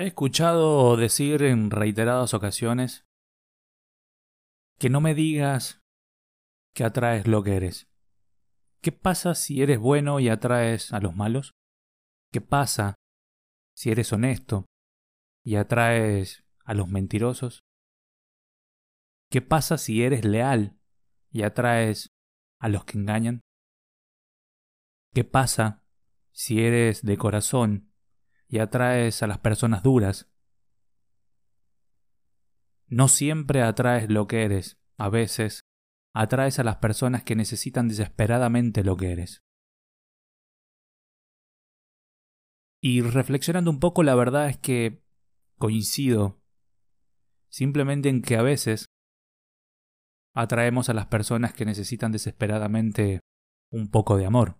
He escuchado decir en reiteradas ocasiones que no me digas que atraes lo que eres. ¿Qué pasa si eres bueno y atraes a los malos? ¿Qué pasa si eres honesto y atraes a los mentirosos? ¿Qué pasa si eres leal y atraes a los que engañan? ¿Qué pasa si eres de corazón y atraes a las personas duras. No siempre atraes lo que eres, a veces atraes a las personas que necesitan desesperadamente lo que eres. Y reflexionando un poco, la verdad es que coincido simplemente en que a veces atraemos a las personas que necesitan desesperadamente un poco de amor.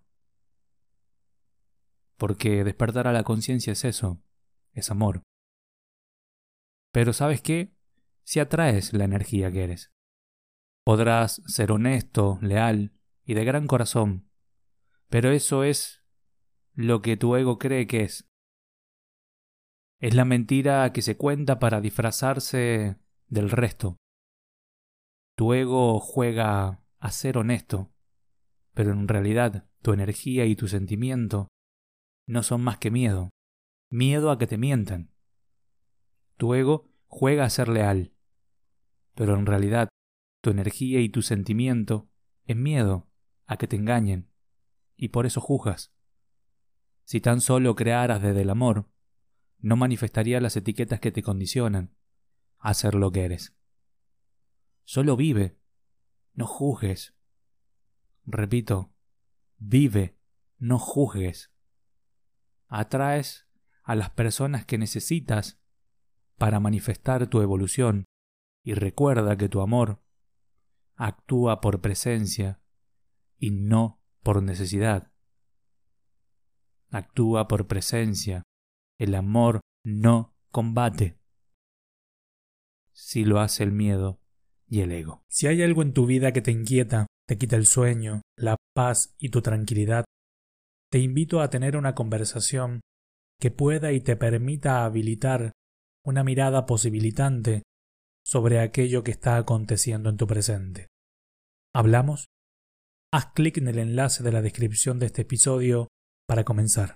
Porque despertar a la conciencia es eso, es amor. Pero ¿sabes qué? Si atraes la energía que eres. Podrás ser honesto, leal y de gran corazón, pero eso es lo que tu ego cree que es. Es la mentira que se cuenta para disfrazarse del resto. Tu ego juega a ser honesto, pero en realidad tu energía y tu sentimiento no son más que miedo, miedo a que te mientan. Tu ego juega a ser leal, pero en realidad tu energía y tu sentimiento es miedo a que te engañen, y por eso juzgas. Si tan solo crearas desde el amor, no manifestaría las etiquetas que te condicionan a ser lo que eres. Solo vive, no juzgues. Repito, vive, no juzgues atraes a las personas que necesitas para manifestar tu evolución y recuerda que tu amor actúa por presencia y no por necesidad. Actúa por presencia. El amor no combate. Si lo hace el miedo y el ego. Si hay algo en tu vida que te inquieta, te quita el sueño, la paz y tu tranquilidad, te invito a tener una conversación que pueda y te permita habilitar una mirada posibilitante sobre aquello que está aconteciendo en tu presente. ¿Hablamos? Haz clic en el enlace de la descripción de este episodio para comenzar.